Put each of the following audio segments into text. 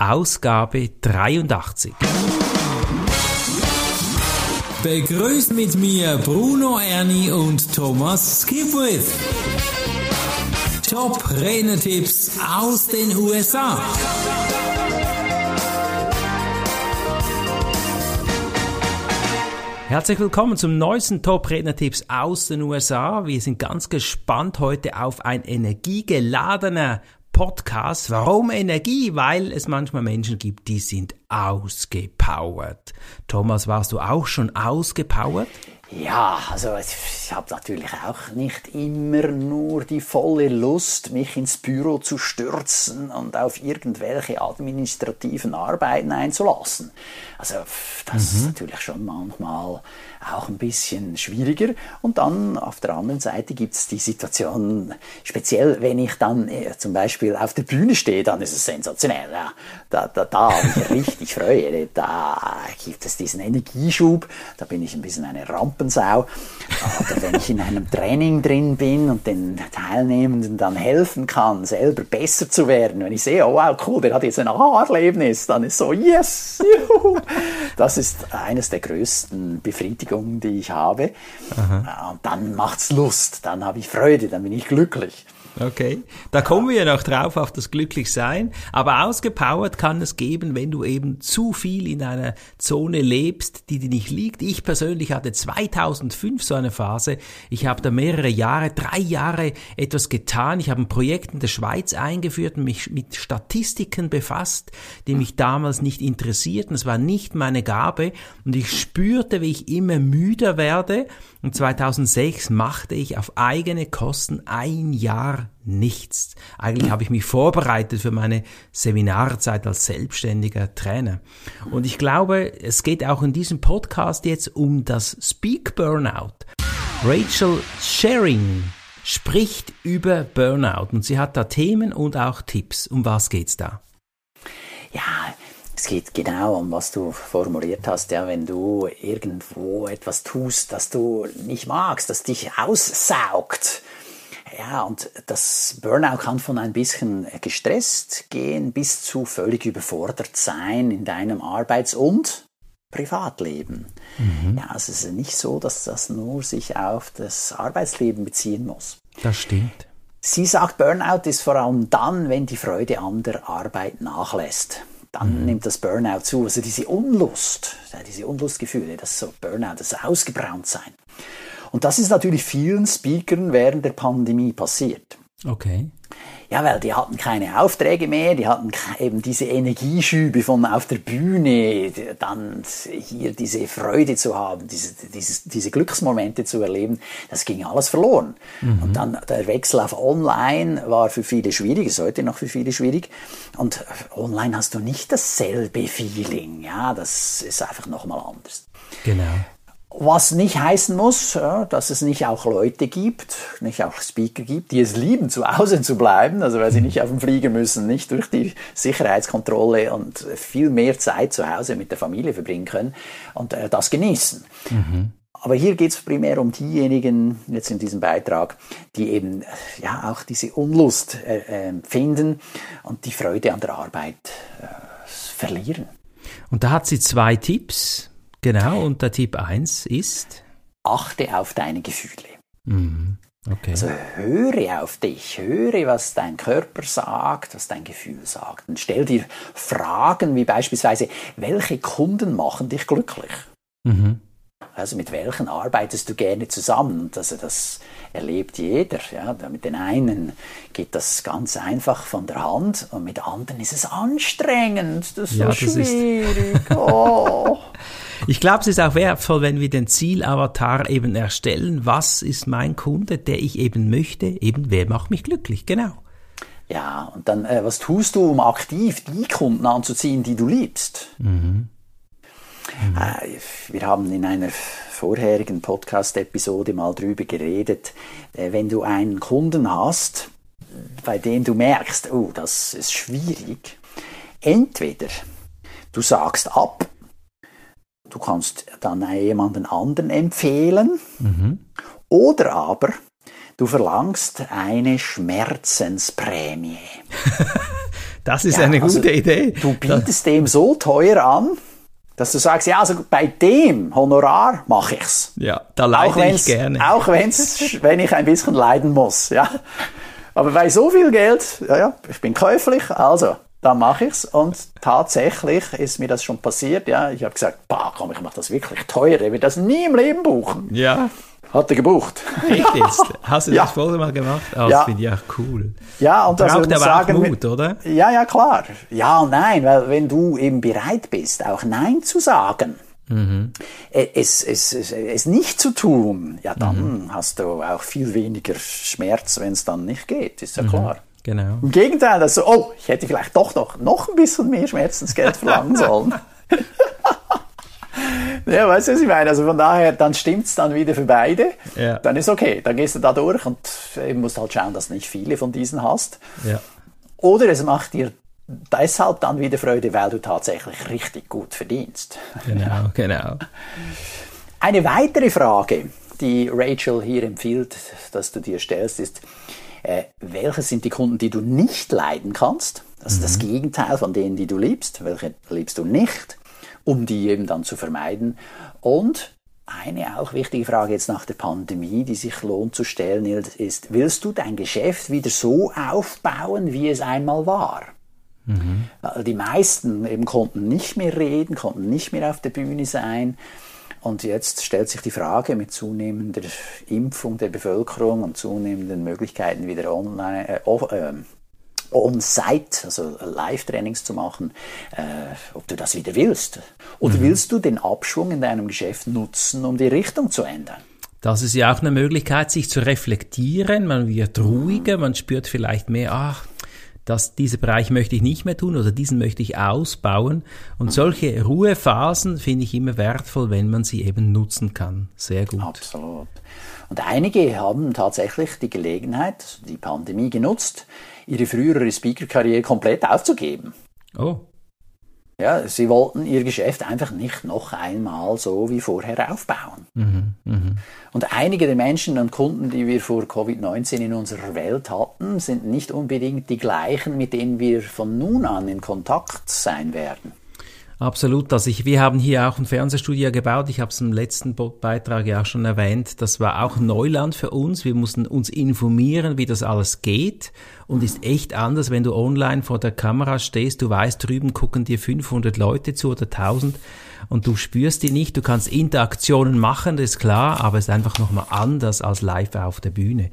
Ausgabe 83. Begrüßt mit mir Bruno Ernie und Thomas Skipwith. Top Renetipps aus den USA. Herzlich willkommen zum neuesten Top-Redner-Tipps aus den USA. Wir sind ganz gespannt heute auf ein energiegeladener Podcast. Warum Energie? Weil es manchmal Menschen gibt, die sind ausgepowert. Thomas, warst du auch schon ausgepowert? Ja, also ich habe natürlich auch nicht immer nur die volle Lust, mich ins Büro zu stürzen und auf irgendwelche administrativen Arbeiten einzulassen. Also das mhm. ist natürlich schon manchmal auch ein bisschen schwieriger. Und dann auf der anderen Seite gibt es die Situation, speziell wenn ich dann äh, zum Beispiel auf der Bühne stehe, dann ist es sensationell. Ja. Da, da, da habe ich richtig Freude. Da gibt es diesen Energieschub, da bin ich ein bisschen eine Rampensau. Oder wenn ich in einem Training drin bin und den Teilnehmenden dann helfen kann, selber besser zu werden, wenn ich sehe, oh wow, cool, der hat jetzt ein Aha-Erlebnis, dann ist so, yes, juhu. Das ist eines der größten Befriedigungen, die ich habe. Aha. Und dann macht's Lust, dann habe ich Freude, dann bin ich glücklich. Okay, da kommen wir ja noch drauf auf das Glücklichsein. Aber ausgepowert kann es geben, wenn du eben zu viel in einer Zone lebst, die dir nicht liegt. Ich persönlich hatte 2005 so eine Phase. Ich habe da mehrere Jahre, drei Jahre etwas getan. Ich habe ein Projekt in der Schweiz eingeführt und mich mit Statistiken befasst, die mich damals nicht interessierten. Es war nicht meine Gabe und ich spürte, wie ich immer müder werde. Und 2006 machte ich auf eigene Kosten ein Jahr nichts. Eigentlich habe ich mich vorbereitet für meine Seminarzeit als selbstständiger Trainer. Und ich glaube, es geht auch in diesem Podcast jetzt um das Speak Burnout. Rachel Sharing spricht über Burnout und sie hat da Themen und auch Tipps. Um was geht's da? Ja, es geht genau um, was du formuliert hast, ja, wenn du irgendwo etwas tust, das du nicht magst, das dich aussaugt, ja, und das Burnout kann von ein bisschen gestresst gehen bis zu völlig überfordert sein in deinem Arbeits- und Privatleben. Mhm. Ja, es ist nicht so, dass das nur sich auf das Arbeitsleben beziehen muss. Das stimmt. Sie sagt, Burnout ist vor allem dann, wenn die Freude an der Arbeit nachlässt. Dann mhm. nimmt das Burnout zu. Also diese Unlust, diese Unlustgefühle, das ist so Burnout, das Ausgebranntsein. Und das ist natürlich vielen Speakern während der Pandemie passiert. Okay. Ja, weil die hatten keine Aufträge mehr, die hatten eben diese Energieschübe von auf der Bühne, dann hier diese Freude zu haben, diese, diese, diese Glücksmomente zu erleben, das ging alles verloren. Mhm. Und dann der Wechsel auf Online war für viele schwierig, ist heute noch für viele schwierig. Und online hast du nicht dasselbe Feeling, ja, das ist einfach nochmal anders. Genau. Was nicht heißen muss, dass es nicht auch Leute gibt, nicht auch Speaker gibt, die es lieben, zu Hause zu bleiben, also weil sie nicht auf dem Flieger müssen, nicht durch die Sicherheitskontrolle und viel mehr Zeit zu Hause mit der Familie verbringen können und äh, das genießen. Mhm. Aber hier geht es primär um diejenigen, jetzt in diesem Beitrag, die eben ja auch diese Unlust äh, empfinden und die Freude an der Arbeit äh, verlieren. Und da hat sie zwei Tipps Genau, und der Tipp 1 ist? Achte auf deine Gefühle. Mhm. Okay. Also höre auf dich, höre, was dein Körper sagt, was dein Gefühl sagt. Und stell dir Fragen wie beispielsweise, welche Kunden machen dich glücklich? Mhm. Also mit welchen arbeitest du gerne zusammen? Also das erlebt jeder. Ja? Mit den einen geht das ganz einfach von der Hand und mit anderen ist es anstrengend. Das ist ja, so schwierig. Ist oh. Ich glaube, es ist auch wertvoll, wenn wir den Zielavatar eben erstellen. Was ist mein Kunde, der ich eben möchte? Eben, wer macht mich glücklich? Genau. Ja, und dann, äh, was tust du, um aktiv die Kunden anzuziehen, die du liebst? Mhm. Mhm. Äh, wir haben in einer vorherigen Podcast-Episode mal drüber geredet, äh, wenn du einen Kunden hast, bei dem du merkst, oh, das ist schwierig, entweder du sagst ab Du kannst dann jemanden anderen empfehlen. Mhm. Oder aber du verlangst eine Schmerzensprämie. Das ist Ja, eine also, gute Idee. Du bietest dem so teuer an, dass du sagst, ja, also bei dem Honorar mache ich's. Ja, da Auch leide ich wenn's, gerne. auch wenn's, wenn ich ein bisschen leiden muss, ja. Aber bei so viel Geld, ja, ja, ich bin käuflich, also, dann mache ich's. Und tatsächlich ist mir das schon passiert, ja. Ich habe gesagt, bah, komm, ich mache das wirklich teuer, ich will das nie im Leben buchen. Ja, Hat er gebucht. echt jetzt. Hast du Ja. das vorher mal gemacht? Oh, das Ja. finde ich auch cool. Ja, und das Braucht würde aber auch sagen, Mut, oder? Ja, ja, klar. Ja und nein, weil wenn du eben bereit bist, auch Nein zu sagen, Mhm. äh, es, es, es, es nicht zu tun, ja, dann Mhm. hast du auch viel weniger Schmerz, wenn es dann nicht geht, ist ja Mhm. klar. Genau. Im Gegenteil, also, oh, ich hätte vielleicht doch noch, noch ein bisschen mehr Schmerzensgeld verlangen sollen. ja, weißt du, was ich meine? Also von daher, dann stimmt's dann wieder für beide. Ja. Dann ist okay, dann gehst du da durch und eben musst halt schauen, dass du nicht viele von diesen hast. Ja. Oder es macht dir deshalb dann wieder Freude, weil du tatsächlich richtig gut verdienst. Genau, genau. Eine weitere Frage, die Rachel hier empfiehlt, dass du dir stellst, ist, äh, welche sind die Kunden, die du nicht leiden kannst? Also das Gegenteil von denen, die du liebst. Welche liebst du nicht? Um die eben dann zu vermeiden. Und eine auch wichtige Frage jetzt nach der Pandemie, die sich lohnt zu stellen, ist, willst du dein Geschäft wieder so aufbauen, wie es einmal war? Weil Die meisten eben konnten nicht mehr reden, konnten nicht mehr auf der Bühne sein. Und jetzt stellt sich die Frage mit zunehmender Impfung der Bevölkerung und zunehmenden Möglichkeiten wieder online, äh, off- ähm, on-site, also Live-Trainings zu machen, äh, ob du das wieder willst. Oder willst du den Abschwung in deinem Geschäft nutzen, um die Richtung zu ändern? Das ist ja auch eine Möglichkeit, sich zu reflektieren. Man wird ruhiger, man spürt vielleicht mehr, ach, das, diesen Bereich möchte ich nicht mehr tun oder diesen möchte ich ausbauen. Und solche Ruhephasen finde ich immer wertvoll, wenn man sie eben nutzen kann. Sehr gut. Absolut. Und einige haben tatsächlich die Gelegenheit, die Pandemie genutzt, ihre frühere Speaker-Karriere komplett aufzugeben. Oh, Ja, sie wollten ihr Geschäft einfach nicht noch einmal so wie vorher aufbauen. Und einige der Menschen und Kunden, die wir vor Covid-19 in unserer Welt hatten, sind nicht unbedingt die gleichen, mit denen wir von nun an in Kontakt sein werden. Absolut. Also ich, wir haben hier auch ein Fernsehstudio gebaut. Ich habe es im letzten Beitrag ja auch schon erwähnt. Das war auch Neuland für uns. Wir mussten uns informieren, wie das alles geht. Und ist echt anders, wenn du online vor der Kamera stehst. Du weißt, drüben gucken dir 500 Leute zu oder 1000 und du spürst die nicht. Du kannst Interaktionen machen, das ist klar, aber es ist einfach nochmal anders als live auf der Bühne.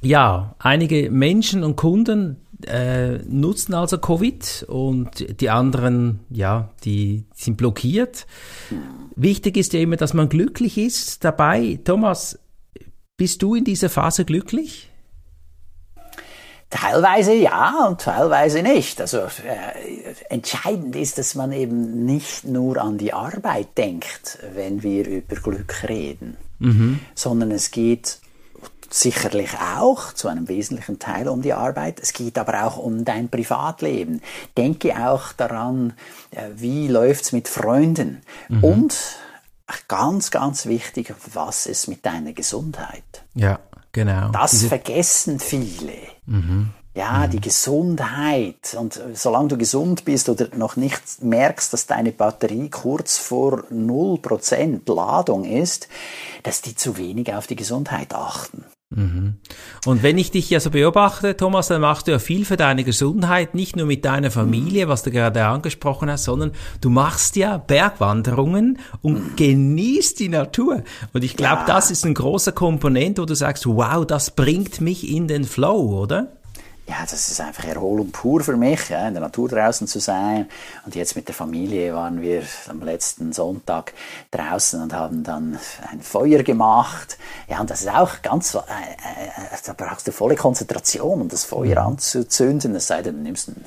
Ja, einige Menschen und Kunden äh, nutzen also Covid und die anderen, ja, die sind blockiert. Wichtig ist ja immer, dass man glücklich ist dabei. Thomas, bist du in dieser Phase glücklich? Teilweise ja und teilweise nicht. Also äh, entscheidend ist, dass man eben nicht nur an die Arbeit denkt, wenn wir über Glück reden, sondern es geht sicherlich auch zu einem wesentlichen Teil um die Arbeit. Es geht aber auch um dein Privatleben. Denke auch daran, äh, wie läuft's mit Freunden und ganz, ganz wichtig, was ist mit deiner Gesundheit? Ja, genau. Das Diese- vergessen viele. Ja, die Gesundheit. Und äh, solange du gesund bist oder noch nicht merkst, dass deine Batterie kurz vor 0% Ladung ist, dass die zu wenig auf die Gesundheit achten. Und wenn ich dich ja so beobachte, Thomas, dann machst du ja viel für deine Gesundheit, nicht nur mit deiner Familie, was du gerade angesprochen hast, sondern du machst ja Bergwanderungen und genießt die Natur. Und ich glaube, Ja. das ist ein großer Komponent, wo du sagst, wow, das bringt mich in den Flow, oder? Ja, das ist einfach Erholung pur für mich, ja, in der Natur draußen zu sein. Und jetzt mit der Familie waren wir am letzten Sonntag draußen und haben dann ein Feuer gemacht. Ja, und das ist auch ganz, äh, äh, da brauchst du volle Konzentration, um das Feuer anzuzünden. Es sei denn, du nimmst einen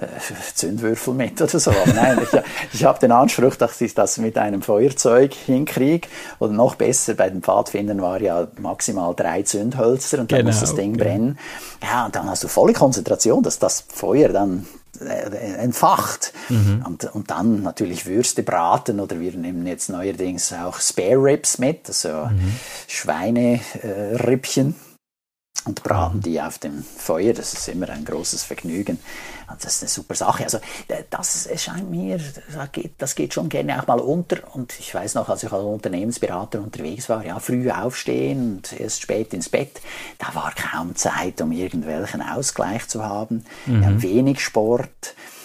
äh, Zündwürfel mit oder so. Aber nein, ich, ich habe den Anspruch, dass ich das mit einem Feuerzeug hinkriege. Oder noch besser, bei den Pfadfindern war ja maximal drei Zündhölzer und dann Genau, muss das Ding genau. brennen. Ja, und dann hast du volle Konzentration, dass das Feuer dann äh, entfacht. Und, und dann natürlich Würste braten oder wir nehmen jetzt neuerdings auch Spare Ribs mit, also Schweinerippchen. Und braten die auf dem Feuer. Das ist immer ein großes Vergnügen. Und das ist eine super Sache. Also das erscheint mir, das geht, schon gerne auch mal unter. Und ich weiß noch, als ich als Unternehmensberater unterwegs war, ja, früh aufstehen und erst spät ins Bett, da war kaum Zeit, um irgendwelchen Ausgleich zu haben. Mhm. Ja, wenig Sport äh,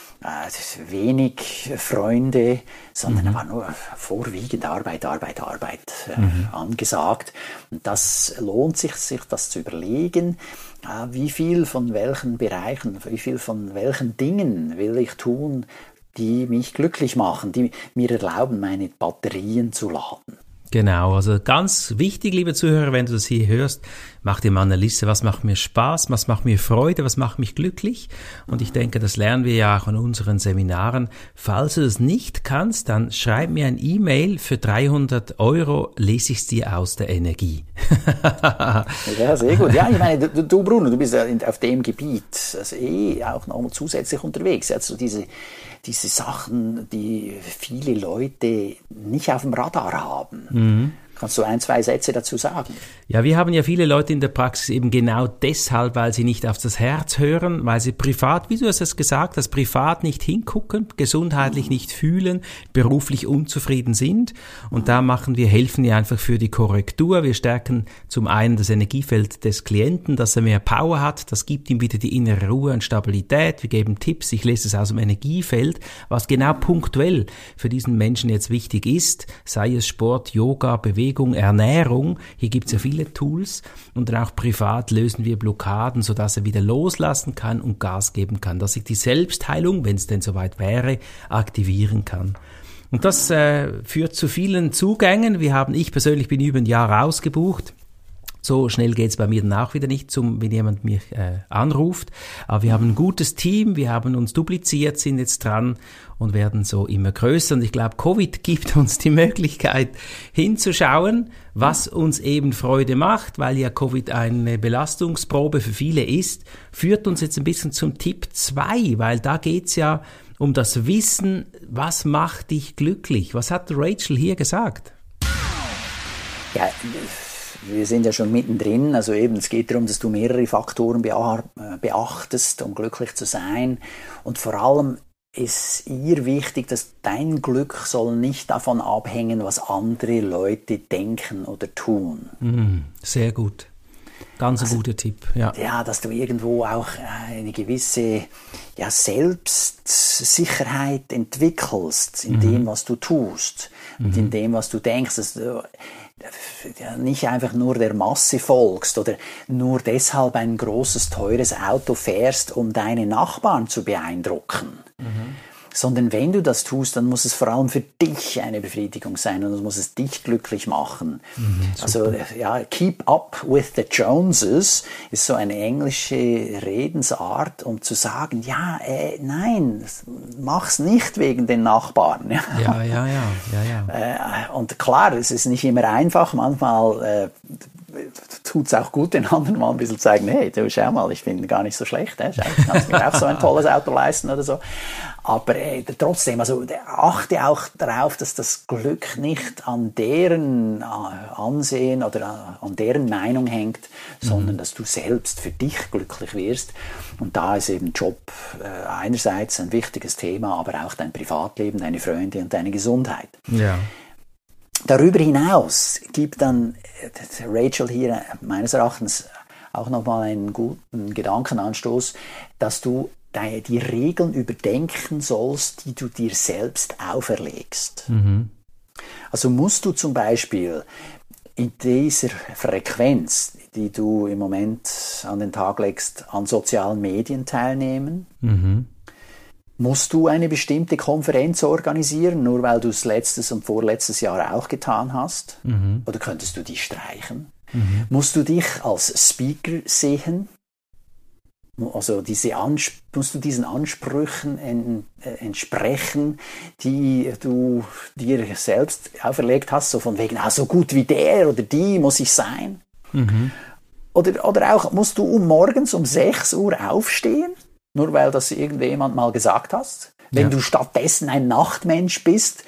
wenig Freunde, sondern mhm. war nur vorwiegend Arbeit, Arbeit, Arbeit äh, mhm. angesagt. Und das lohnt sich, sich das zu überlegen, äh, wie viel von welchen Bereichen, wie viel von welchen Dingen will ich tun, die mich glücklich machen, die mir erlauben, meine Batterien zu laden. Genau, also ganz wichtig, liebe Zuhörer, wenn du das hier hörst, mach dir mal eine Liste, was macht mir Spaß, was macht mir Freude, was macht mich glücklich. Und ich denke, das lernen wir ja auch in unseren Seminaren. Falls du das nicht kannst, dann schreib mir ein E-Mail für 300 Euro, lese ich es dir aus der Energie. ja, sehr gut. Ja, ich meine, du, du Bruno, du bist auf dem Gebiet also eh auch noch zusätzlich unterwegs. Also diese diese Sachen, die viele Leute nicht auf dem Radar haben. Mhm. Kannst du ein, zwei Sätze dazu sagen? Ja, wir haben ja viele Leute in der Praxis eben genau deshalb, weil sie nicht auf das Herz hören, weil sie privat, wie du hast es gesagt hast, privat nicht hingucken, gesundheitlich nicht fühlen, beruflich unzufrieden sind. Und da machen wir, helfen wir einfach für die Korrektur. Wir stärken zum einen das Energiefeld des Klienten, dass er mehr Power hat. Das gibt ihm wieder die innere Ruhe und Stabilität. Wir geben Tipps. Ich lese es aus dem Energiefeld, was genau punktuell für diesen Menschen jetzt wichtig ist, sei es Sport, Yoga, Bewegung, Bewegung, Ernährung. Hier gibt es ja viele Tools und dann auch privat lösen wir Blockaden, sodass er wieder loslassen kann und Gas geben kann, dass sich die Selbstheilung, wenn es denn soweit wäre, aktivieren kann. Und das äh, führt zu vielen Zugängen. Wir haben, ich persönlich bin über ein Jahr ausgebucht. So schnell geht's bei mir dann auch wieder nicht, zum, wenn jemand mich äh, anruft. Aber wir haben ein gutes Team, wir haben uns dupliziert, sind jetzt dran und werden so immer größer. Und ich glaube, Covid gibt uns die Möglichkeit hinzuschauen, was uns eben Freude macht, weil ja Covid eine Belastungsprobe für viele ist, führt uns jetzt ein bisschen zum Tipp 2, weil da geht's ja um das Wissen, was macht dich glücklich. Was hat Rachel hier gesagt? Ja, wir sind ja schon mittendrin. Also eben, es geht darum, dass du mehrere Faktoren äh, beachtest, um glücklich zu sein. Und vor allem ist ihr wichtig, dass dein Glück soll nicht davon abhängen, was andere Leute denken oder tun. Mm, sehr gut. Ganz also, ein guter Tipp, ja. Ja, dass du irgendwo auch eine gewisse ja, Selbstsicherheit entwickelst in mhm. dem, was du tust mhm. und in dem, was du denkst. Dass du, nicht einfach nur der Masse folgst oder nur deshalb ein großes, teures Auto fährst, um deine Nachbarn zu beeindrucken. Mhm sondern wenn du das tust, dann muss es vor allem für dich eine Befriedigung sein und dann muss es dich glücklich machen. Mhm, also ja, keep up with the Joneses ist so eine englische Redensart, um zu sagen, ja, äh, nein, mach's nicht wegen den Nachbarn. Ja, ja, ja, ja, ja. ja. Äh, und klar, es ist nicht immer einfach, manchmal äh, tut es auch gut, den anderen mal ein bisschen zeigen, hey, du schau mal, ich bin gar nicht so schlecht, äh, ich kann mir auch so ein tolles Auto leisten oder so. Aber äh, trotzdem, also achte auch darauf, dass das Glück nicht an deren äh, Ansehen oder äh, an deren Meinung hängt, sondern mhm. dass du selbst für dich glücklich wirst. Und da ist eben Job äh, einerseits ein wichtiges Thema, aber auch dein Privatleben, deine Freunde und deine Gesundheit. Ja. Darüber hinaus gibt dann äh, Rachel hier meines Erachtens auch nochmal einen guten Gedankenanstoß, dass du die Regeln überdenken sollst, die du dir selbst auferlegst. Mhm. Also musst du zum Beispiel in dieser Frequenz, die du im Moment an den Tag legst, an sozialen Medien teilnehmen? Mhm. Musst du eine bestimmte Konferenz organisieren, nur weil du es letztes und vorletztes Jahr auch getan hast? Mhm. Oder könntest du die streichen? Mhm. Musst du dich als Speaker sehen? Also diese musst du diesen Ansprüchen en, äh, entsprechen, die du dir selbst auferlegt hast, so von wegen, ah, so gut wie der oder die muss ich sein? Mhm. Oder, oder auch, musst du um morgens um 6 Uhr aufstehen? nur weil das irgendjemand mal gesagt hast. Wenn ja. du stattdessen ein Nachtmensch bist,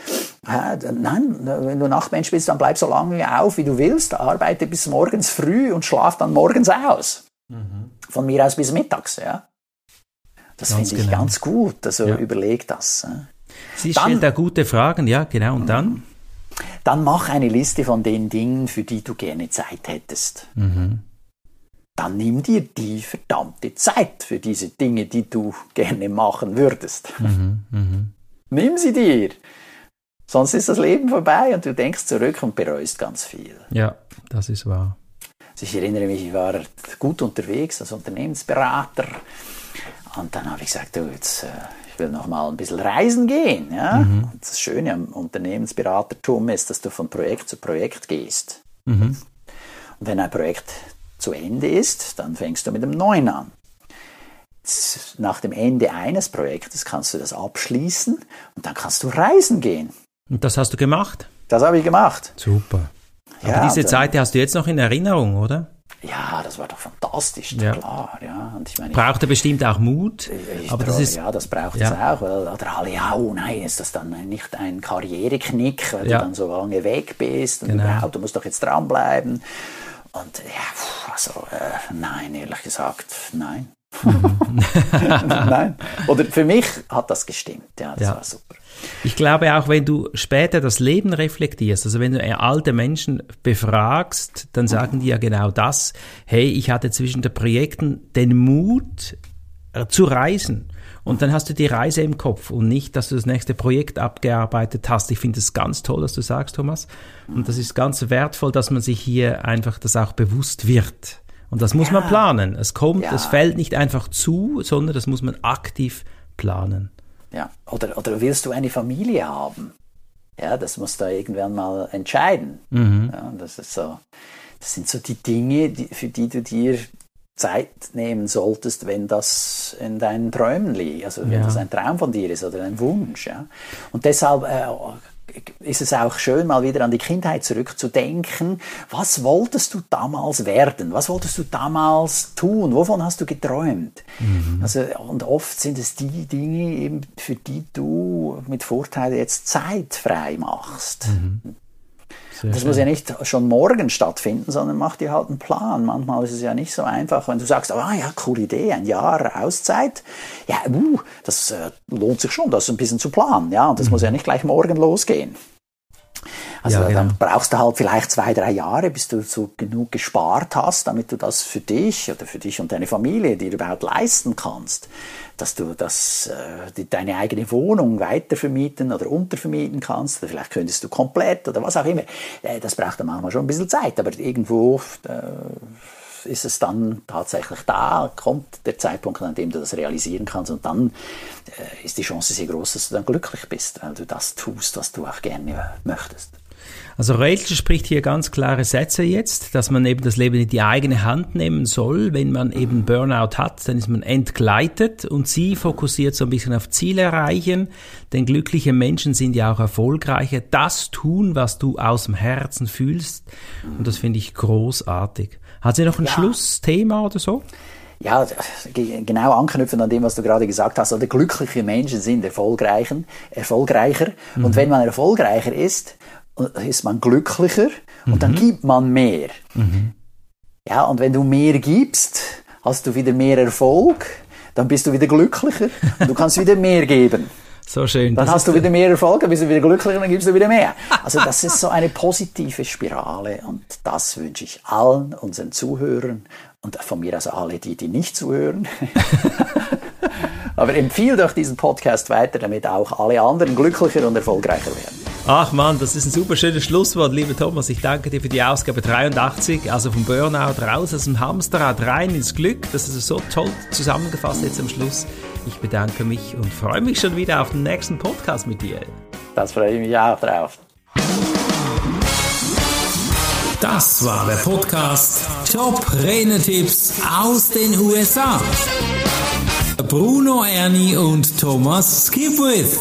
äh, nein, wenn du Nachtmensch bist, dann bleib so lange auf, wie du willst, arbeite bis morgens früh und schlaf dann morgens aus. Von mir aus bis mittags, ja. Das finde ich genau. ganz gut. Also Ja. überleg das. Sie Dann- stellt da gute Fragen, ja, genau. Und dann? Dann mach eine Liste von den Dingen, für die du gerne Zeit hättest. Dann nimm dir die verdammte Zeit für diese Dinge, die du gerne machen würdest. Nimm sie dir. Sonst ist das Leben vorbei und du denkst zurück und bereust ganz viel. Ja, das ist wahr. Ich erinnere mich, ich war gut unterwegs als Unternehmensberater und dann habe ich gesagt, du, jetzt, äh, ich will noch mal ein bisschen reisen gehen. Ja? Und das Schöne am Unternehmensberatertum ist, dass du von Projekt zu Projekt gehst. Und wenn ein Projekt zu Ende ist, dann fängst du mit dem neuen an. Nach dem Ende eines Projektes kannst du das abschließen und dann kannst du reisen gehen. Und das hast du gemacht? Das habe ich gemacht. Super. Aber Ja, diese und, äh, Zeit hast du jetzt noch in Erinnerung, oder? Ja, das war doch fantastisch, Ja. klar. Ja. Und ich meine, Braucht er bestimmt auch Mut. Ich aber das ist, ja, das braucht ja. es auch, weil oder alle, ja, oh nein, ist das dann nicht ein Karriereknick, weil Ja. du dann so lange weg bist und Genau. überhaupt, du musst doch jetzt dranbleiben. Und ja, also äh, nein, ehrlich gesagt, nein. nein. Oder für mich hat das gestimmt, ja, das Ja. war super. Ich glaube auch, wenn du später das Leben reflektierst, also wenn du alte Menschen befragst, dann sagen die ja genau das. Hey, ich hatte zwischen den Projekten den Mut äh, zu reisen. Und dann hast du die Reise im Kopf und nicht, dass du das nächste Projekt abgearbeitet hast. Ich finde es ganz toll, was du sagst, Thomas. Und das ist ganz wertvoll, dass man sich hier einfach das auch bewusst wird. Und das muss man planen. Es kommt, Ja. es fällt nicht einfach zu, sondern das muss man aktiv planen. Ja. Oder, oder willst du eine Familie haben? Ja, das musst du irgendwann mal entscheiden. Ja, das ist so, das sind so die Dinge, die, für die du dir Zeit nehmen solltest, wenn das in deinen Träumen liegt, also wenn Ja. das ein Traum von dir ist oder ein Wunsch. Ja. Und deshalb äh, ist es auch schön, mal wieder an die Kindheit zurückzudenken. Was wolltest du damals werden? Was wolltest du damals tun? Wovon hast du geträumt? Also, und oft sind es die Dinge, eben, für die du mit Vorteil jetzt Zeit frei machst. Sehr Das muss ja nicht schon morgen stattfinden, sondern mach dir halt einen Plan. Manchmal ist es ja nicht so einfach, wenn du sagst, ah ja, coole Idee, ein Jahr Auszeit. Ja, uh, das äh, lohnt sich schon, das ein bisschen zu planen. Ja, und das muss ja nicht gleich morgen losgehen. Also Ja, genau. dann brauchst du halt vielleicht zwei, drei Jahre, bis du so genug gespart hast, damit du das für dich oder für dich und deine Familie dir überhaupt leisten kannst. Dass du das, äh, die, deine eigene Wohnung weitervermieten oder untervermieten kannst. Oder vielleicht könntest du komplett oder was auch immer. Äh, das braucht dann manchmal schon ein bisschen Zeit, aber irgendwo äh, ist es dann tatsächlich da, kommt der Zeitpunkt, an dem du das realisieren kannst und dann äh, ist die Chance sehr groß, dass du dann glücklich bist, weil du das tust, was du auch gerne möchtest. Also Rachel spricht hier ganz klare Sätze jetzt, dass man eben das Leben in die eigene Hand nehmen soll. Wenn man eben Burnout hat, dann ist man entgleitet und sie fokussiert so ein bisschen auf Ziele erreichen, denn glückliche Menschen sind ja auch erfolgreicher. Das tun, was du aus dem Herzen fühlst und das finde ich großartig. Hat sie noch ein Ja. Schlussthema oder so? Ja, ge- genau anknüpfen an dem, was du gerade gesagt hast. Oder glückliche Menschen sind erfolgreichen, erfolgreicher. Und wenn man erfolgreicher ist, ist man glücklicher und dann gibt man mehr. Ja, und wenn du mehr gibst, hast du wieder mehr Erfolg, dann bist du wieder glücklicher und du kannst wieder mehr geben. So schön. Dann Das hast du wieder mehr Erfolg, dann bist du wieder glücklicher, dann gibst du wieder mehr. Also das ist so eine positive Spirale und das wünsche ich allen unseren Zuhörern und von mir aus alle die, die nicht zuhören. Aber empfehle doch diesen Podcast weiter, damit auch alle anderen glücklicher und erfolgreicher werden. Ach man, das ist ein super schönes Schlusswort, lieber Thomas. Ich danke dir für die Ausgabe 83, also vom Burnout raus aus dem Hamsterrad rein ins Glück. Das ist so toll zusammengefasst jetzt am Schluss. Ich bedanke mich und freue mich schon wieder auf den nächsten Podcast mit dir. Das freue ich mich auch drauf. Das war der Podcast Top Renetipps aus den USA. Bruno Ernie und Thomas Skipwith.